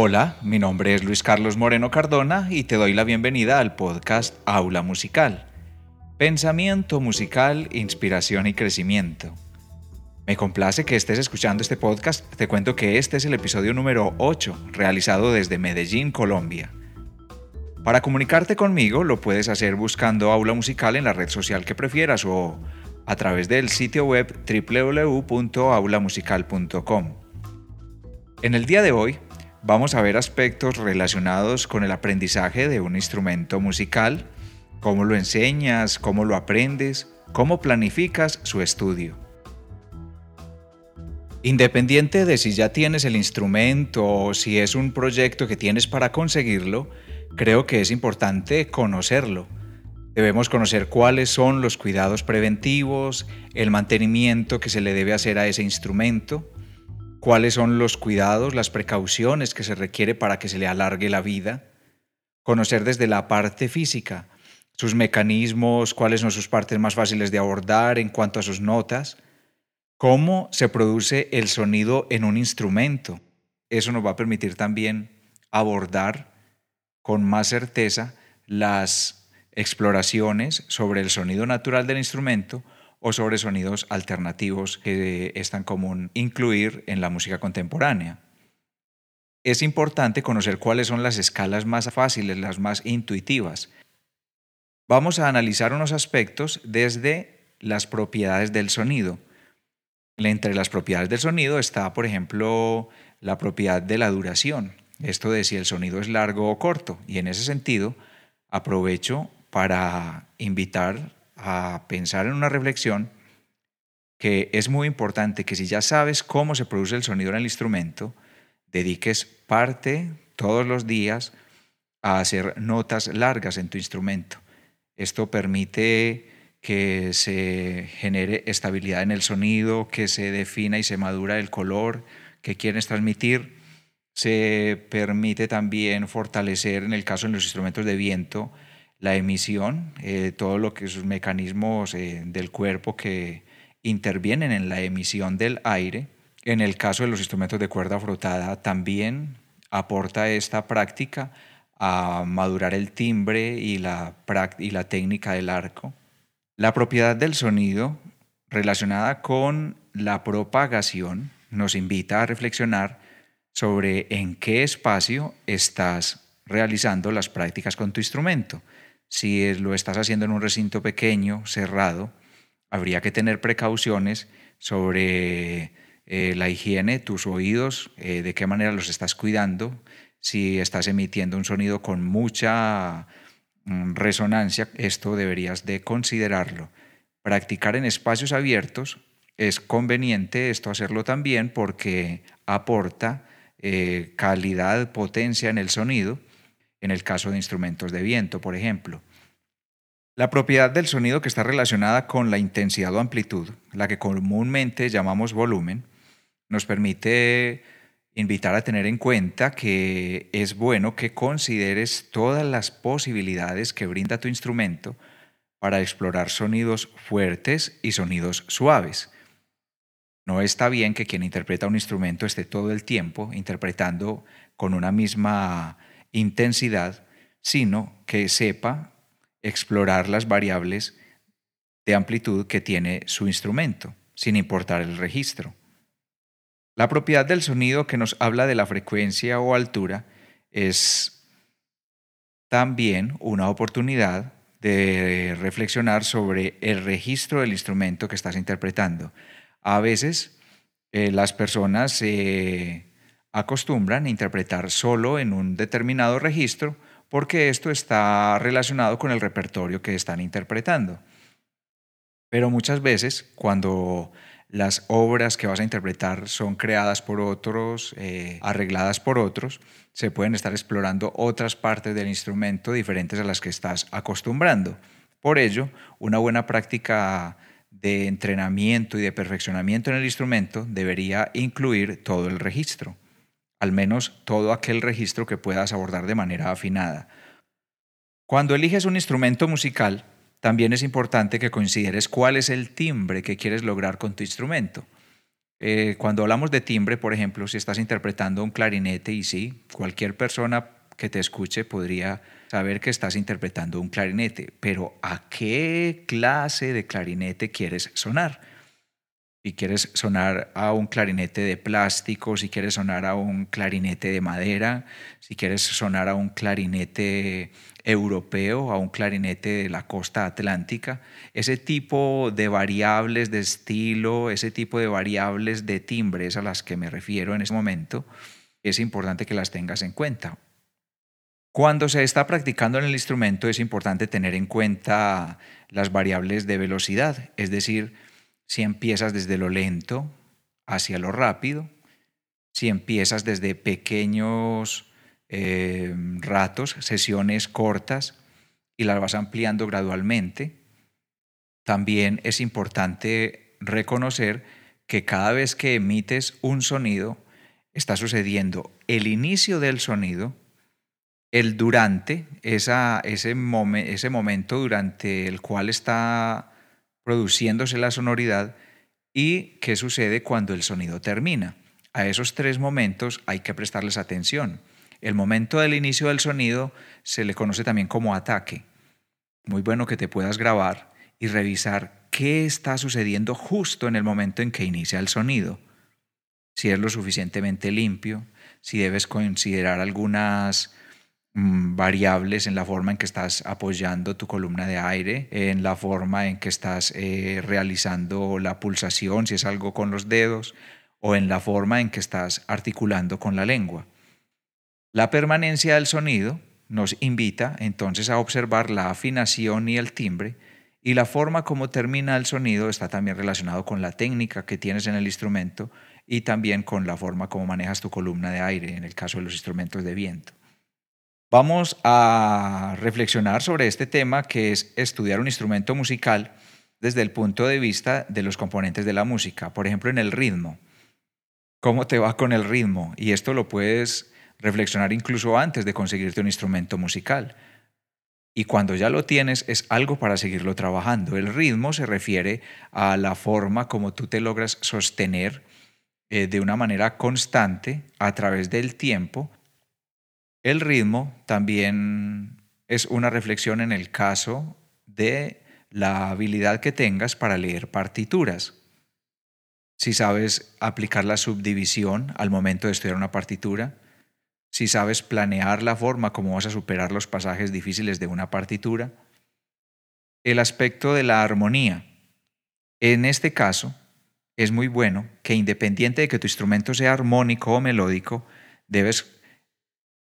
Hola, mi nombre es Luis Carlos Moreno Cardona y te doy la bienvenida al podcast Aula Musical. Pensamiento musical, inspiración y crecimiento. Me complace que estés escuchando este podcast. Te cuento que este es el episodio número 8, realizado desde Medellín, Colombia. Para comunicarte conmigo lo puedes hacer buscando Aula Musical en la red social que prefieras o a través del sitio web www.aulamusical.com. En el día de hoy vamos a ver aspectos relacionados con el aprendizaje de un instrumento musical, cómo lo enseñas, cómo lo aprendes, cómo planificas su estudio. Independiente de si ya tienes el instrumento o si es un proyecto que tienes para conseguirlo, creo que es importante conocerlo. Debemos conocer cuáles son los cuidados preventivos, el mantenimiento que se le debe hacer a ese instrumento, cuáles son los cuidados, las precauciones que se requiere para que se le alargue la vida, conocer desde la parte física sus mecanismos, cuáles son sus partes más fáciles de abordar en cuanto a sus notas, cómo se produce el sonido en un instrumento. Eso nos va a permitir también abordar con más certeza las exploraciones sobre el sonido natural del instrumento o sobre sonidos alternativos que es tan común incluir en la música contemporánea. Es importante conocer cuáles son las escalas más fáciles, las más intuitivas. Vamos a analizar unos aspectos desde las propiedades del sonido. Entre las propiedades del sonido está, por ejemplo, la propiedad de la duración. Esto de si el sonido es largo o corto. Y en ese sentido, aprovecho para invitar a pensar en una reflexión que es muy importante que si ya sabes cómo se produce el sonido en el instrumento, dediques parte todos los días a hacer notas largas en tu instrumento. Esto permite que se genere estabilidad en el sonido, que se defina y se madura el color que quieres transmitir. Se permite también fortalecer, en el caso de los instrumentos de viento, la emisión, eh, todo lo mecanismos eh, del cuerpo que intervienen en la emisión del aire. En el caso de los instrumentos de cuerda frotada también aporta esta práctica a madurar el timbre y la, y la técnica del arco. La propiedad del sonido relacionada con la propagación nos invita a reflexionar sobre en qué espacio estás realizando las prácticas con tu instrumento. Si lo estás haciendo en un recinto pequeño, cerrado, habría que tener precauciones sobre eh, la higiene, tus oídos, eh, de qué manera los estás cuidando, si estás emitiendo un sonido con mucha mm, resonancia, esto deberías de considerarlo. Practicar en espacios abiertos es conveniente esto hacerlo también porque aporta eh, calidad, potencia en el sonido en el caso de instrumentos de viento, por ejemplo. La propiedad del sonido que está relacionada con la intensidad o amplitud, la que comúnmente llamamos volumen, nos permite invitar a tener en cuenta que es bueno que consideres todas las posibilidades que brinda tu instrumento para explorar sonidos fuertes y sonidos suaves. No está bien que quien interpreta un instrumento esté todo el tiempo interpretando con una misma intensidad, sino que sepa explorar las variables de amplitud que tiene su instrumento, sin importar el registro. La propiedad del sonido que nos habla de la frecuencia o altura es también una oportunidad de reflexionar sobre el registro del instrumento que estás interpretando. A veces eh, las personas se acostumbran interpretar solo en un determinado registro porque esto está relacionado con el repertorio que están interpretando. Pero muchas veces cuando las obras que vas a interpretar son creadas por otros, eh, arregladas por otros, se pueden estar explorando otras partes del instrumento diferentes a las que estás acostumbrando. Por ello, una buena práctica de entrenamiento y de perfeccionamiento en el instrumento debería incluir todo el registro al menos todo aquel registro que puedas abordar de manera afinada. Cuando eliges un instrumento musical, también es importante que consideres cuál es el timbre que quieres lograr con tu instrumento. Eh, cuando hablamos de timbre, por ejemplo, si estás interpretando un clarinete y sí, cualquier persona que te escuche podría saber que estás interpretando un clarinete, pero ¿a qué clase de clarinete quieres sonar? Si quieres sonar a un clarinete de plástico, si quieres sonar a un clarinete de madera, si quieres sonar a un clarinete europeo, a un clarinete de la costa atlántica, ese tipo de variables de estilo, ese tipo de variables de timbres a las que me refiero en ese momento, es importante que las tengas en cuenta. Cuando se está practicando en el instrumento es importante tener en cuenta las variables de velocidad, es decir, si empiezas desde lo lento hacia lo rápido, si empiezas desde pequeños eh, ratos, sesiones cortas y las vas ampliando gradualmente, también es importante reconocer que cada vez que emites un sonido, está sucediendo el inicio del sonido, el durante, esa, ese, ese momento durante el cual está produciéndose la sonoridad y qué sucede cuando el sonido termina. A esos tres momentos hay que prestarles atención. El momento del inicio del sonido se le conoce también como ataque. Muy bueno que te puedas grabar y revisar qué está sucediendo justo en el momento en que inicia el sonido. Si es lo suficientemente limpio, si debes considerar algunas variables en la forma en que estás apoyando tu columna de aire, en la forma en que estás eh, realizando la pulsación, si es algo con los dedos, o en la forma en que estás articulando con la lengua. La permanencia del sonido nos invita entonces a observar la afinación y el timbre, y la forma como termina el sonido está también relacionado con la técnica que tienes en el instrumento y también con la forma como manejas tu columna de aire en el caso de los instrumentos de viento. Vamos a reflexionar sobre este tema que es estudiar un instrumento musical desde el punto de vista de los componentes de la música, por ejemplo en el ritmo. ¿Cómo te va con el ritmo? Y esto lo puedes reflexionar incluso antes de conseguirte un instrumento musical. Y cuando ya lo tienes es algo para seguirlo trabajando. El ritmo se refiere a la forma como tú te logras sostener eh, de una manera constante a través del tiempo el ritmo también es una reflexión en el caso de la habilidad que tengas para leer partituras. Si sabes aplicar la subdivisión al momento de estudiar una partitura, si sabes planear la forma como vas a superar los pasajes difíciles de una partitura, el aspecto de la armonía. En este caso, es muy bueno que independiente de que tu instrumento sea armónico o melódico, debes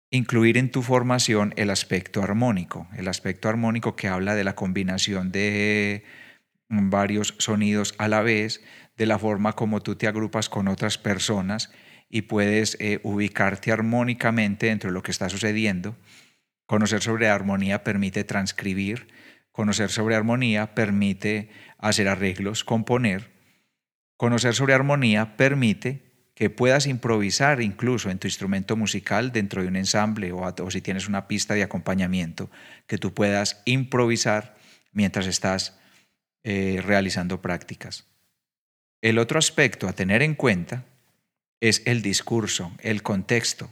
incluir en tu formación el aspecto armónico, el aspecto armónico que habla de la combinación de varios sonidos a la vez, de la forma como tú te agrupas con otras personas y puedes eh, ubicarte armónicamente dentro de lo que está sucediendo. Conocer sobre armonía permite transcribir, conocer sobre armonía permite hacer arreglos, componer. Conocer sobre armonía permite que puedas improvisar incluso en tu instrumento musical dentro de un ensamble o, si tienes una pista de acompañamiento, que tú puedas improvisar mientras estás eh, realizando prácticas. El otro aspecto a tener en cuenta es el discurso, el contexto.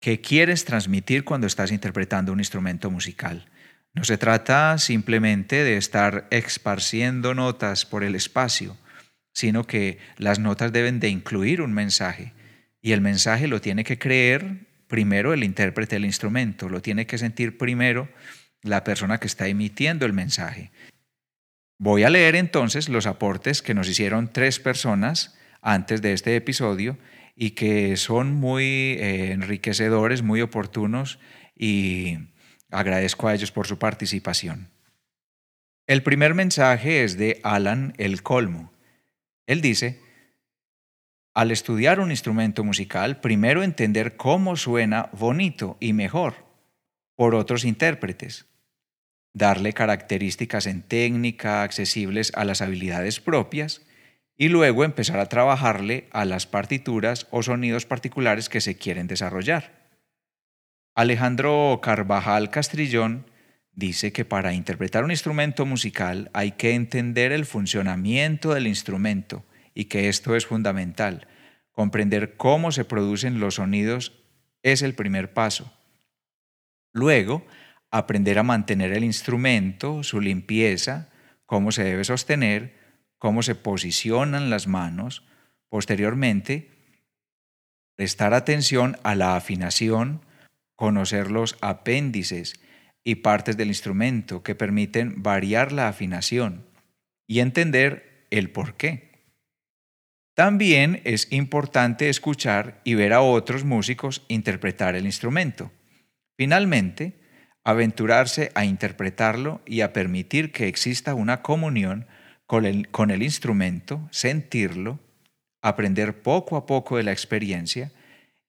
que quieres transmitir cuando estás interpretando un instrumento musical? No se trata simplemente de estar esparciendo notas por el espacio, sino que las notas deben de incluir un mensaje y el mensaje lo tiene que creer primero el intérprete del instrumento, lo tiene que sentir primero la persona que está emitiendo el mensaje. Voy a leer entonces los aportes que nos hicieron tres personas antes de este episodio y que son muy eh, enriquecedores, muy oportunos y agradezco a ellos por su participación. El primer mensaje es de Alan El Colmo. Él dice, al estudiar un instrumento musical, primero entender cómo suena bonito y mejor por otros intérpretes, darle características en técnica accesibles a las habilidades propias y luego empezar a trabajarle a las partituras o sonidos particulares que se quieren desarrollar. Alejandro Carvajal Castrillón dice que para interpretar un instrumento musical hay que entender el funcionamiento del instrumento y que esto es fundamental. Comprender cómo se producen los sonidos es el primer paso. Luego, aprender a mantener el instrumento, su limpieza, cómo se debe sostener, cómo se posicionan las manos. Posteriormente, prestar atención a la afinación, conocer los apéndices y partes del instrumento que permiten variar la afinación y entender el por qué. También es importante escuchar y ver a otros músicos interpretar el instrumento. Finalmente, aventurarse a interpretarlo y a permitir que exista una comunión con el, con el instrumento, sentirlo, aprender poco a poco de la experiencia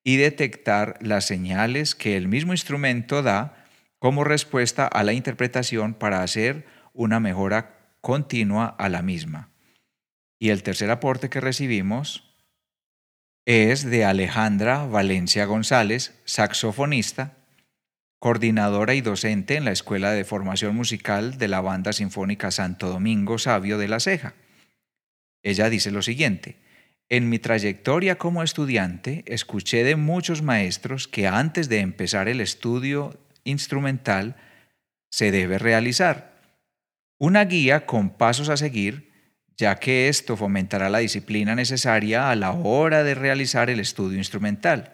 y detectar las señales que el mismo instrumento da como respuesta a la interpretación para hacer una mejora continua a la misma. Y el tercer aporte que recibimos es de Alejandra Valencia González, saxofonista, coordinadora y docente en la Escuela de Formación Musical de la Banda Sinfónica Santo Domingo Sabio de la Ceja. Ella dice lo siguiente, en mi trayectoria como estudiante escuché de muchos maestros que antes de empezar el estudio instrumental se debe realizar una guía con pasos a seguir, ya que esto fomentará la disciplina necesaria a la hora de realizar el estudio instrumental.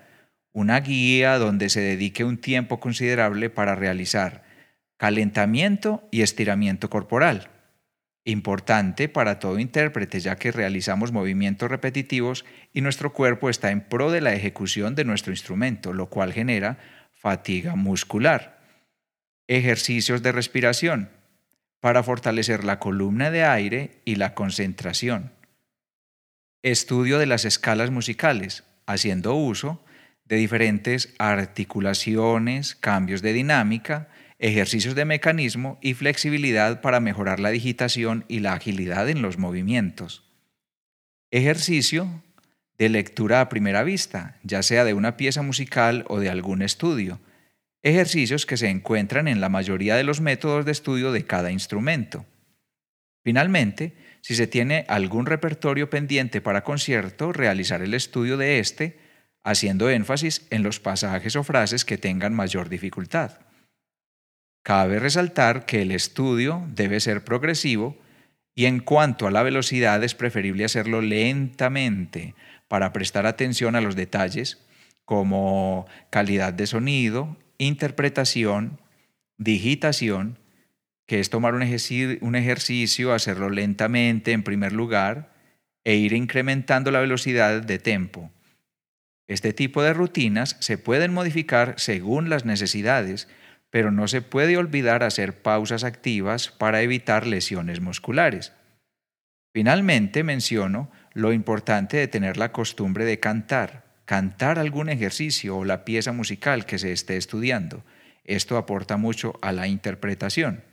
Una guía donde se dedique un tiempo considerable para realizar calentamiento y estiramiento corporal. Importante para todo intérprete ya que realizamos movimientos repetitivos y nuestro cuerpo está en pro de la ejecución de nuestro instrumento, lo cual genera fatiga muscular. Ejercicios de respiración para fortalecer la columna de aire y la concentración. Estudio de las escalas musicales, haciendo uso de diferentes articulaciones, cambios de dinámica, ejercicios de mecanismo y flexibilidad para mejorar la digitación y la agilidad en los movimientos. Ejercicio de lectura a primera vista, ya sea de una pieza musical o de algún estudio, ejercicios que se encuentran en la mayoría de los métodos de estudio de cada instrumento. Finalmente, si se tiene algún repertorio pendiente para concierto, realizar el estudio de este, haciendo énfasis en los pasajes o frases que tengan mayor dificultad. Cabe resaltar que el estudio debe ser progresivo y en cuanto a la velocidad es preferible hacerlo lentamente para prestar atención a los detalles como calidad de sonido, interpretación, digitación, que es tomar un ejercicio, hacerlo lentamente en primer lugar e ir incrementando la velocidad de tempo. Este tipo de rutinas se pueden modificar según las necesidades, pero no se puede olvidar hacer pausas activas para evitar lesiones musculares. Finalmente menciono lo importante de tener la costumbre de cantar cantar algún ejercicio o la pieza musical que se esté estudiando. Esto aporta mucho a la interpretación.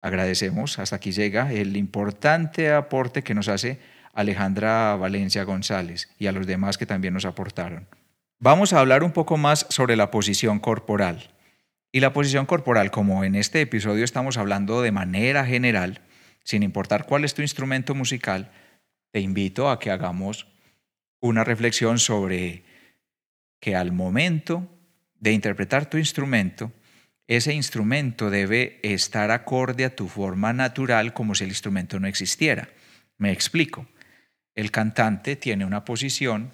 Agradecemos, hasta aquí llega el importante aporte que nos hace Alejandra Valencia González y a los demás que también nos aportaron. Vamos a hablar un poco más sobre la posición corporal. Y la posición corporal, como en este episodio estamos hablando de manera general, sin importar cuál es tu instrumento musical, te invito a que hagamos una reflexión sobre que al momento de interpretar tu instrumento, ese instrumento debe estar acorde a tu forma natural como si el instrumento no existiera. Me explico. El cantante tiene una posición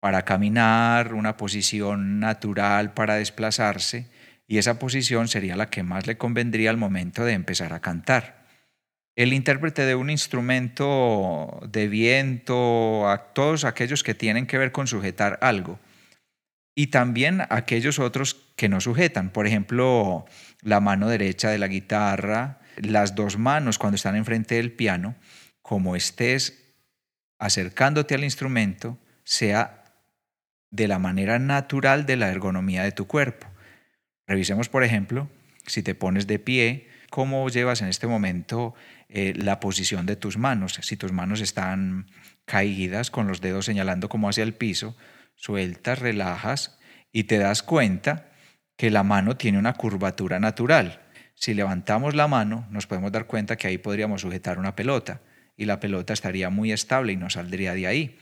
para caminar, una posición natural para desplazarse, y esa posición sería la que más le convendría al momento de empezar a cantar el intérprete de un instrumento de viento, a todos aquellos que tienen que ver con sujetar algo. Y también aquellos otros que no sujetan, por ejemplo, la mano derecha de la guitarra, las dos manos cuando están enfrente del piano, como estés acercándote al instrumento, sea de la manera natural de la ergonomía de tu cuerpo. Revisemos, por ejemplo, si te pones de pie, cómo llevas en este momento eh, la posición de tus manos. Si tus manos están caídas con los dedos señalando como hacia el piso, sueltas, relajas y te das cuenta que la mano tiene una curvatura natural. Si levantamos la mano, nos podemos dar cuenta que ahí podríamos sujetar una pelota y la pelota estaría muy estable y no saldría de ahí.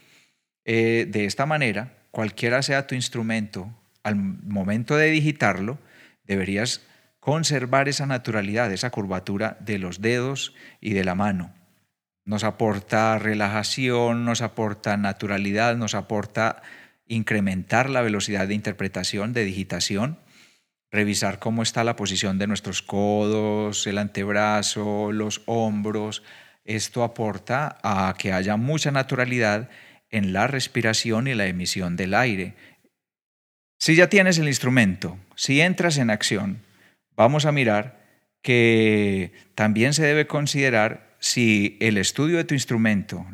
Eh, de esta manera, cualquiera sea tu instrumento, al momento de digitarlo, deberías conservar esa naturalidad, esa curvatura de los dedos y de la mano. Nos aporta relajación, nos aporta naturalidad, nos aporta incrementar la velocidad de interpretación, de digitación, revisar cómo está la posición de nuestros codos, el antebrazo, los hombros. Esto aporta a que haya mucha naturalidad en la respiración y la emisión del aire. Si ya tienes el instrumento, si entras en acción, vamos a mirar que también se debe considerar si el estudio de tu instrumento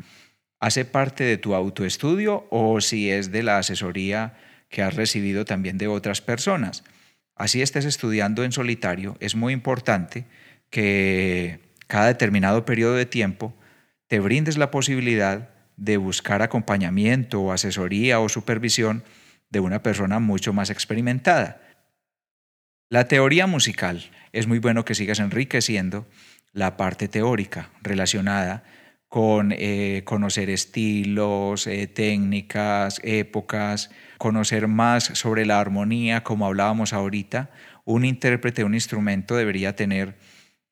hace parte de tu autoestudio o si es de la asesoría que has recibido también de otras personas. Así estés estudiando en solitario, es muy importante que cada determinado periodo de tiempo te brindes la posibilidad de buscar acompañamiento o asesoría o supervisión de una persona mucho más experimentada. La teoría musical es muy bueno que sigas enriqueciendo la parte teórica relacionada con eh, conocer estilos, eh, técnicas, épocas, conocer más sobre la armonía, como hablábamos ahorita. Un intérprete un instrumento debería tener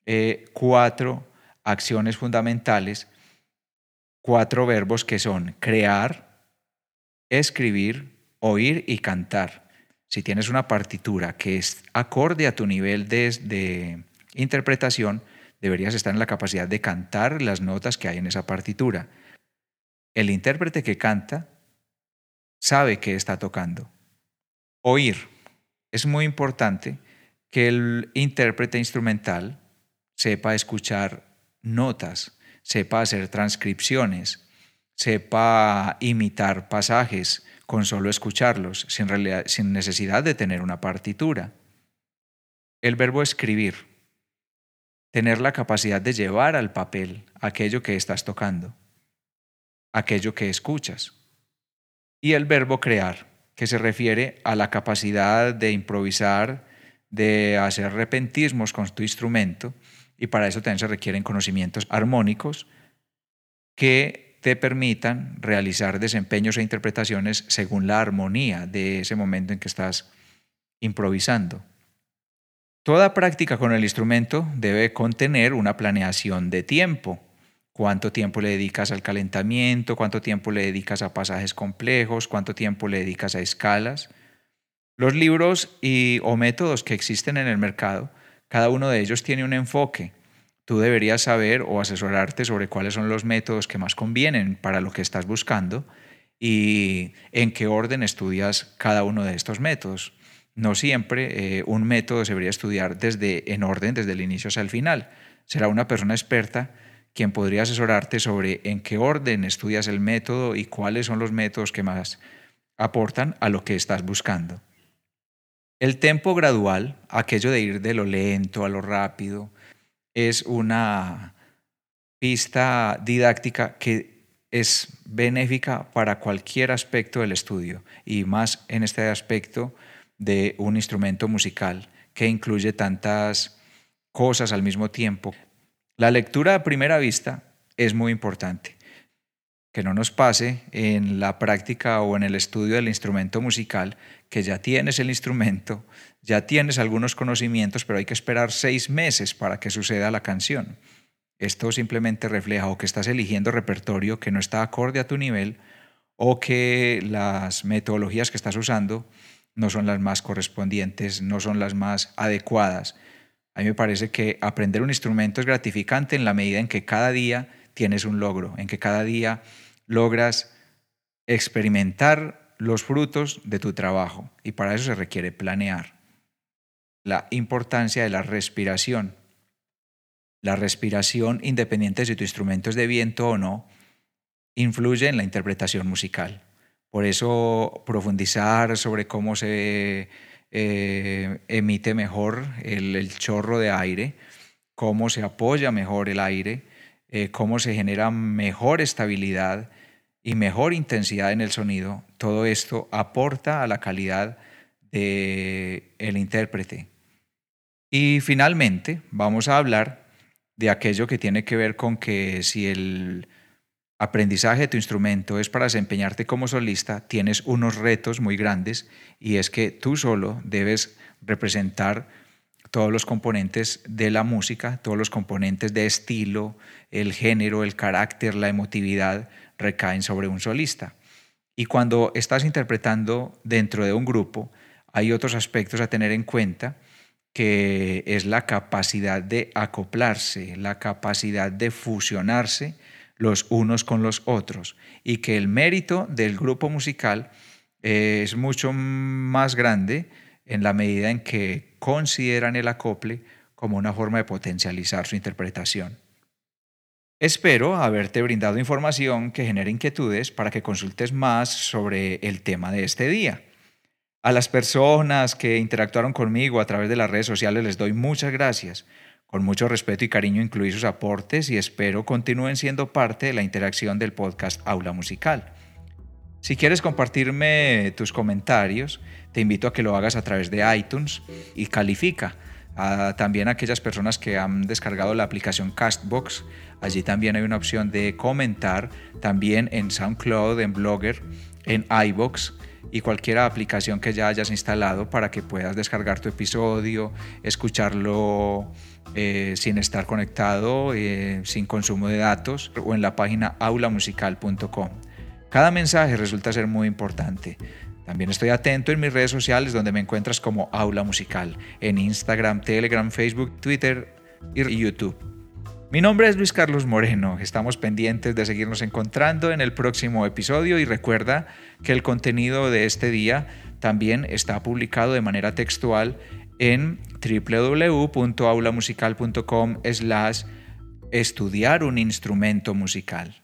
eh, cuatro acciones fundamentales cuatro verbos que son crear, escribir, oír y cantar. Si tienes una partitura que es acorde a tu nivel de, interpretación, deberías estar en la capacidad de cantar las notas que hay en esa partitura. El intérprete que canta sabe que está tocando. Oír. Es muy importante que el intérprete instrumental sepa escuchar notas, sepa hacer transcripciones, sepa imitar pasajes con solo escucharlos, sin, necesidad de tener una partitura. El verbo escribir, tener la capacidad de llevar al papel aquello que estás tocando, aquello que escuchas. Y el verbo crear, que se refiere a la capacidad de improvisar, de hacer repentismos con tu instrumento y para eso también se requieren conocimientos armónicos que te permitan realizar desempeños e interpretaciones según la armonía de ese momento en que estás improvisando. Toda práctica con el instrumento debe contener una planeación de tiempo. Cuánto tiempo le dedicas al calentamiento, cuánto tiempo le dedicas a pasajes complejos, cuánto tiempo le dedicas a escalas. Los libros y, o métodos que existen en el mercado cada uno de ellos tiene un enfoque. Tú deberías saber o asesorarte sobre cuáles son los métodos que más convienen para lo que estás buscando y en qué orden estudias cada uno de estos métodos. No siempre eh, un método se debería estudiar desde, en orden desde el inicio hasta el final. Será una persona experta quien podría asesorarte sobre en qué orden estudias el método y cuáles son los métodos que más aportan a lo que estás buscando. El tempo gradual, aquello de ir de lo lento a lo rápido, es una pista didáctica que es benéfica para cualquier aspecto del estudio y más en este aspecto de un instrumento musical que incluye tantas cosas al mismo tiempo. La lectura a primera vista es muy importante que no nos pase en la práctica o en el estudio del instrumento musical, que ya tienes el instrumento, ya tienes algunos conocimientos, pero hay que esperar seis meses para que suceda la canción. Esto simplemente refleja o que estás eligiendo repertorio que no está acorde a tu nivel o que las metodologías que estás usando no son las más correspondientes, no son las más adecuadas. A mí me parece que aprender un instrumento es gratificante en la medida en que cada día tienes un logro, en que cada día logras experimentar los frutos de tu trabajo y para eso se requiere planear. La importancia de la respiración. La respiración, independiente si tu instrumento es de viento o no, influye en la interpretación musical. Por eso profundizar sobre cómo se eh, emite mejor el chorro de aire, cómo se apoya mejor el aire, eh, cómo se genera mejor estabilidad y mejor intensidad en el sonido, todo esto aporta a la calidad del el intérprete. Y finalmente vamos a hablar de aquello que tiene que ver con que si el aprendizaje de tu instrumento es para desempeñarte como solista, tienes unos retos muy grandes y es que tú solo debes representar todos los componentes de la música, todos los componentes de estilo, el género, el carácter, la emotividad recaen sobre un solista. Y cuando estás interpretando dentro de un grupo, hay otros aspectos a tener en cuenta que es la capacidad de acoplarse, la capacidad de fusionarse los unos con los otros y que el mérito del grupo musical es mucho más grande en la medida en que consideran el acople como una forma de potencializar su interpretación. Espero haberte brindado información que genere inquietudes para que consultes más sobre el tema de este día. A las personas que interactuaron conmigo a través de las redes sociales les doy muchas gracias. Con mucho respeto y cariño incluí sus aportes y espero continúen siendo parte de la interacción del podcast Aula Musical. Si quieres compartirme tus comentarios, te invito a que lo hagas a través de iTunes y califica. a también a aquellas personas que han descargado la aplicación Castbox, allí también hay una opción de comentar, también en SoundCloud, en Blogger, en iBox y cualquier aplicación que ya hayas instalado para que puedas descargar tu episodio, escucharlo eh, sin estar conectado, eh, sin consumo de datos o en la página aulamusical.com. Cada mensaje resulta ser muy importante. También estoy atento en mis redes sociales donde me encuentras como Aula Musical, en Instagram, Telegram, Facebook, Twitter y YouTube. Mi nombre es Luis Carlos Moreno. Estamos pendientes de seguirnos encontrando en el próximo episodio y recuerda que el contenido de este día también está publicado de manera textual en www.aulamusical.com slash estudiar un instrumento musical.